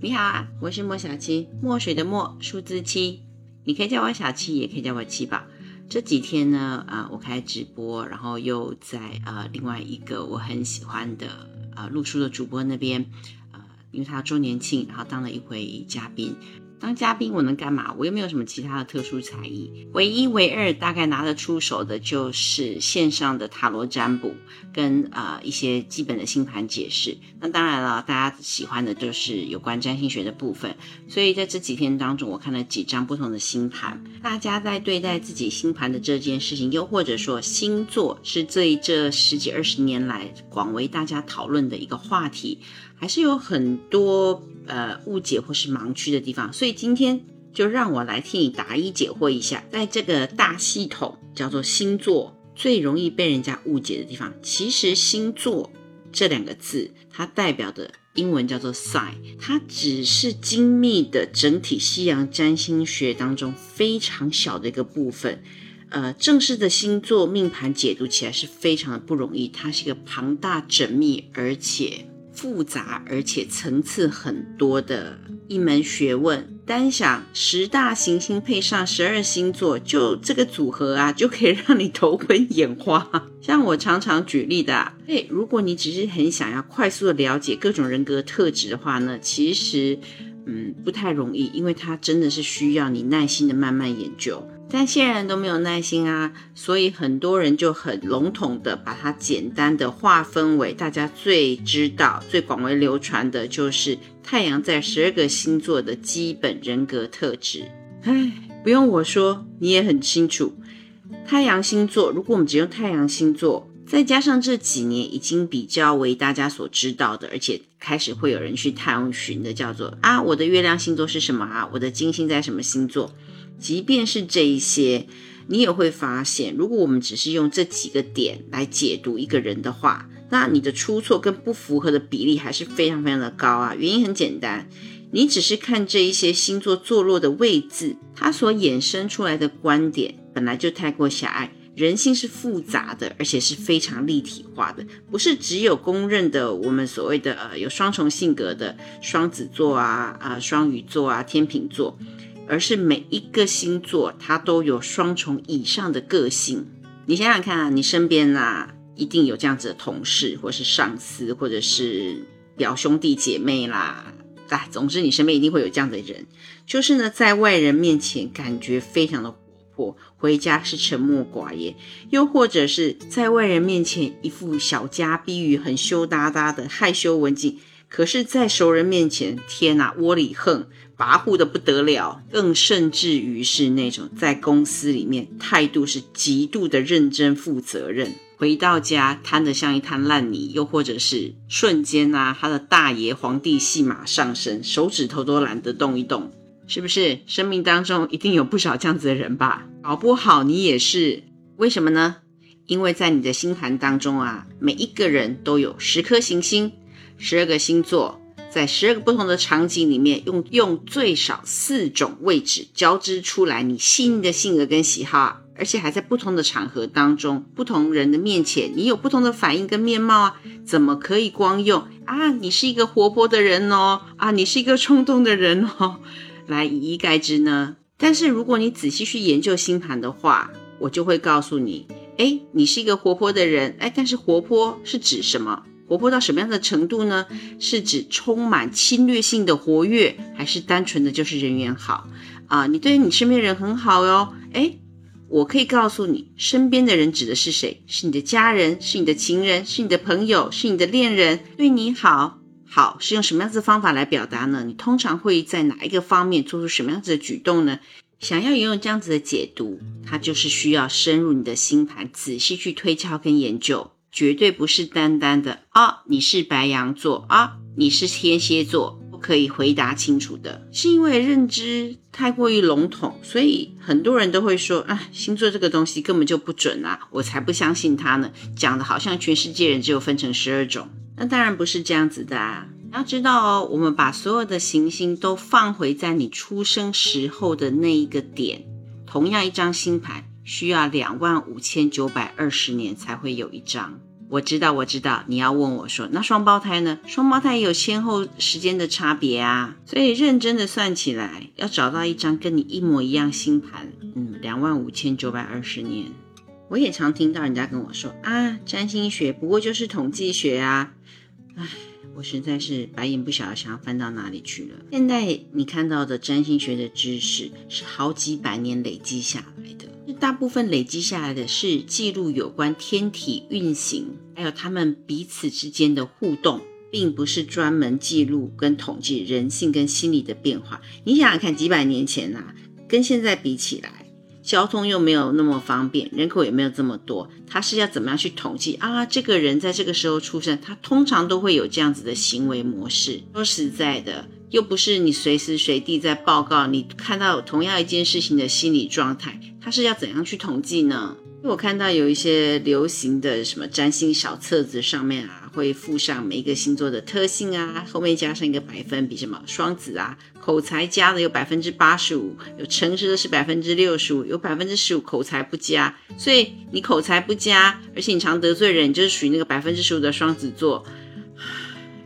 你好啊，我是莫小七，墨水的墨，数字七，你可以叫我小七，也可以叫我七宝。这几天呢，啊，我开直播，然后又在呃另外一个我很喜欢的啊录书的主播那边，呃，因为他周年庆，然后当了一回嘉宾。当嘉宾我能干嘛？我又没有什么其他的特殊才艺，唯一唯二大概拿得出手的就是线上的塔罗占卜跟啊一些基本的星盘解释。那当然了，大家喜欢的就是有关占星学的部分。所以在这几天当中，我看了几张不同的星盘。大家在对待自己星盘的这件事情，又或者说星座是这这十几二十年来广为大家讨论的一个话题，还是有很多。呃，误解或是盲区的地方，所以以今天就让我来替你答疑解惑一下，在这个大系统叫做星座最容易被人家误解的地方，其实星座这两个字，它代表的英文叫做 sign，它只是精密的整体西洋占星学当中非常小的一个部分。呃，正式的星座命盘解读起来是非常的不容易，它是一个庞大、缜密而且。复杂而且层次很多的一门学问，单想十大行星配上十二星座，就这个组合啊，就可以让你头昏眼花。像我常常举例的，哎，如果你只是很想要快速的了解各种人格特质的话呢，其实嗯不太容易，因为它真的是需要你耐心的慢慢研究。但现在人都没有耐心啊，所以很多人就很笼统的把它简单的划分为大家最知道、最广为流传的，就是太阳在十二个星座的基本人格特质。唉，不用我说，你也很清楚。太阳星座，如果我们只用太阳星座，再加上这几年已经比较为大家所知道的，而且开始会有人去探寻的，叫做啊，我的月亮星座是什么啊？我的金星在什么星座？即便是这一些，你也会发现，如果我们只是用这几个点来解读一个人的话，那你的出错跟不符合的比例还是非常非常的高啊。原因很简单，你只是看这一些星座坐落的位置，它所衍生出来的观点本来就太过狭隘。人性是复杂的，而且是非常立体化的，不是只有公认的我们所谓的呃有双重性格的双子座啊啊双鱼座啊天秤座。而是每一个星座，它都有双重以上的个性。你想想看啊，你身边啊，一定有这样子的同事，或是上司，或者是表兄弟姐妹啦。哎，总之你身边一定会有这样的人，就是呢，在外人面前感觉非常的活泼，回家是沉默寡言；又或者是在外人面前一副小家碧玉，很羞答答的害羞文静。可是，在熟人面前，天哪，窝里横，跋扈的不得了。更甚至于是那种在公司里面态度是极度的认真负责任，回到家瘫得像一滩烂泥，又或者是瞬间啊，他的大爷皇帝戏马上身，手指头都懒得动一动，是不是？生命当中一定有不少这样子的人吧？搞不好你也是？为什么呢？因为在你的星盘当中啊，每一个人都有十颗行星。十二个星座在十二个不同的场景里面，用用最少四种位置交织出来你细腻的性格跟喜好，而且还在不同的场合当中、不同人的面前，你有不同的反应跟面貌啊？怎么可以光用啊？你是一个活泼的人哦，啊，你是一个冲动的人哦，来以一概之呢？但是如果你仔细去研究星盘的话，我就会告诉你，哎，你是一个活泼的人，哎，但是活泼是指什么？活泼到什么样的程度呢？是指充满侵略性的活跃，还是单纯的就是人缘好啊？你对你身边人很好哟。诶，我可以告诉你，身边的人指的是谁？是你的家人，是你的情人，是你的朋友，是你的恋人，对你好，好是用什么样子的方法来表达呢？你通常会在哪一个方面做出什么样子的举动呢？想要拥有这样子的解读，它就是需要深入你的星盘，仔细去推敲跟研究。绝对不是单单的啊，你是白羊座啊，你是天蝎座，不可以回答清楚的，是因为认知太过于笼统，所以很多人都会说啊，星座这个东西根本就不准啊，我才不相信它呢，讲的好像全世界人只有分成十二种，那当然不是这样子的啊，你要知道哦，我们把所有的行星都放回在你出生时候的那一个点，同样一张星盘。需要两万五千九百二十年才会有一张。我知道，我知道，你要问我说，那双胞胎呢？双胞胎也有先后时间的差别啊，所以认真的算起来，要找到一张跟你一模一样星盘，嗯，两万五千九百二十年。我也常听到人家跟我说啊，占星学不过就是统计学啊，唉，我实在是白眼不晓得想要翻到哪里去了。现在你看到的占星学的知识是好几百年累积下来的。大部分累积下来的是记录有关天体运行，还有他们彼此之间的互动，并不是专门记录跟统计人性跟心理的变化。你想想看，几百年前呐，跟现在比起来，交通又没有那么方便，人口也没有这么多，他是要怎么样去统计啊？这个人在这个时候出生，他通常都会有这样子的行为模式。说实在的。又不是你随时随地在报告，你看到同样一件事情的心理状态，他是要怎样去统计呢？我看到有一些流行的什么占星小册子上面啊，会附上每一个星座的特性啊，后面加上一个百分比，什么双子啊，口才佳的有百分之八十五，有诚实的是百分之六十五，有百分之十五口才不佳，所以你口才不佳，而且你常得罪人，就是属于那个百分之十五的双子座。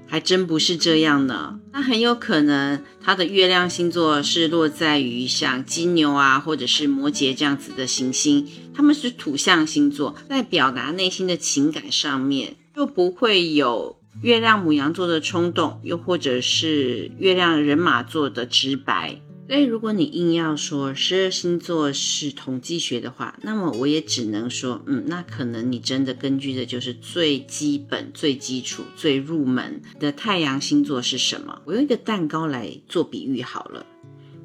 还真不是这样呢，那很有可能他的月亮星座是落在于像金牛啊，或者是摩羯这样子的行星，他们是土象星座，在表达内心的情感上面，又不会有月亮母羊座的冲动，又或者是月亮人马座的直白。所以，如果你硬要说十二星座是统计学的话，那么我也只能说，嗯，那可能你真的根据的就是最基本、最基础、最入门的太阳星座是什么。我用一个蛋糕来做比喻好了，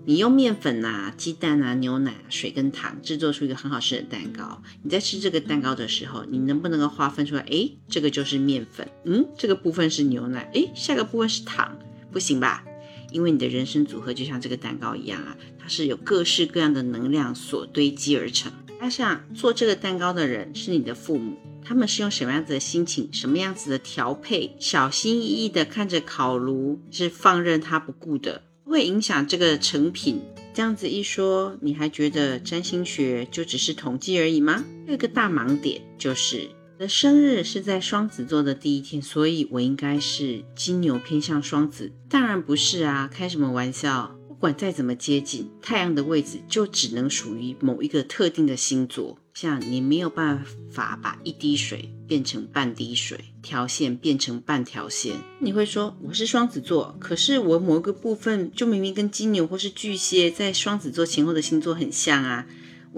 你用面粉啊、鸡蛋啊、牛奶、水跟糖制作出一个很好吃的蛋糕。你在吃这个蛋糕的时候，你能不能够划分出来？诶，这个就是面粉，嗯，这个部分是牛奶，诶，下个部分是糖，不行吧？因为你的人生组合就像这个蛋糕一样啊，它是有各式各样的能量所堆积而成。加上做这个蛋糕的人是你的父母，他们是用什么样子的心情、什么样子的调配，小心翼翼的看着烤炉，是放任它不顾的，会影响这个成品。这样子一说，你还觉得占星学就只是统计而已吗？有一个大盲点就是。的生日是在双子座的第一天，所以我应该是金牛偏向双子。当然不是啊，开什么玩笑！不管再怎么接近，太阳的位置就只能属于某一个特定的星座。像你没有办法把一滴水变成半滴水，条线变成半条线。你会说我是双子座，可是我某个部分就明明跟金牛或是巨蟹在双子座前后的星座很像啊。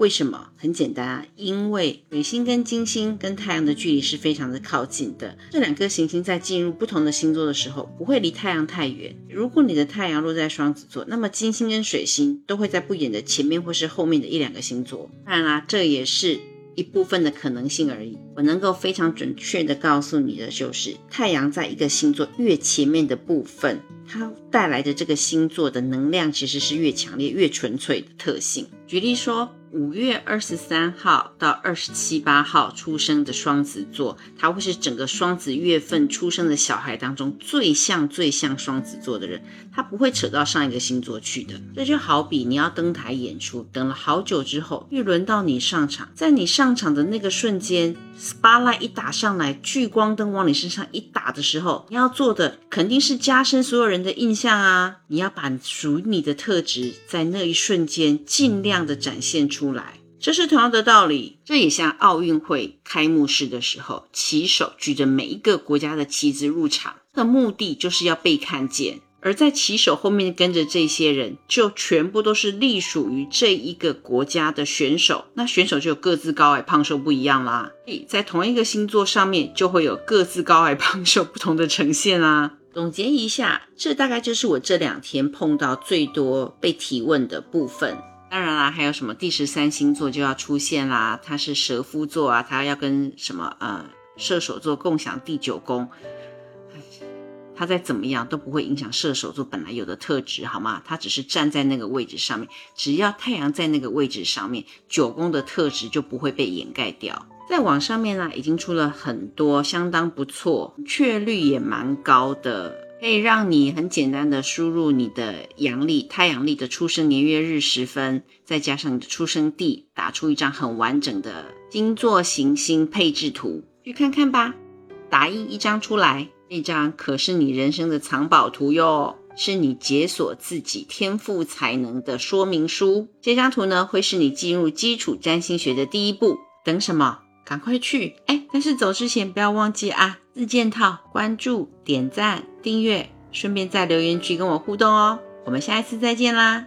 为什么？很简单啊，因为水星跟金星跟太阳的距离是非常的靠近的。这两颗行星在进入不同的星座的时候，不会离太阳太远。如果你的太阳落在双子座，那么金星跟水星都会在不远的前面或是后面的一两个星座。当然啦，这也是一部分的可能性而已。我能够非常准确的告诉你的就是，太阳在一个星座越前面的部分，它带来的这个星座的能量其实是越强烈、越纯粹的特性。举例说。五月二十三号到二十七八号出生的双子座，他会是整个双子月份出生的小孩当中最像最像双子座的人，他不会扯到上一个星座去的。这就好比你要登台演出，等了好久之后，又轮到你上场，在你上场的那个瞬间，spotlight 一打上来，聚光灯往你身上一打的时候，你要做的肯定是加深所有人的印象啊！你要把属于你的特质，在那一瞬间尽量的展现出。来，这是同样的道理。这也像奥运会开幕式的时候，旗手举着每一个国家的旗子入场，的目的就是要被看见。而在骑手后面跟着这些人，就全部都是隶属于这一个国家的选手。那选手就有各自高矮胖瘦不一样啦。在同一个星座上面，就会有各自高矮胖瘦不同的呈现啦。总结一下，这大概就是我这两天碰到最多被提问的部分。当然啦，还有什么第十三星座就要出现啦？它是蛇夫座啊，它要跟什么呃射手座共享第九宫，它再怎么样都不会影响射手座本来有的特质，好吗？它只是站在那个位置上面，只要太阳在那个位置上面，九宫的特质就不会被掩盖掉。在网上面呢，已经出了很多相当不错、确率也蛮高的。可以让你很简单的输入你的阳历、太阳历的出生年月日时分，再加上你的出生地，打出一张很完整的星座行星配置图，去看看吧。打印一张出来，那张可是你人生的藏宝图哟，是你解锁自己天赋才能的说明书。这张图呢，会是你进入基础占星学的第一步。等什么？赶快去！哎，但是走之前不要忘记啊，自件套、关注、点赞、订阅，顺便在留言区跟我互动哦。我们下一次再见啦！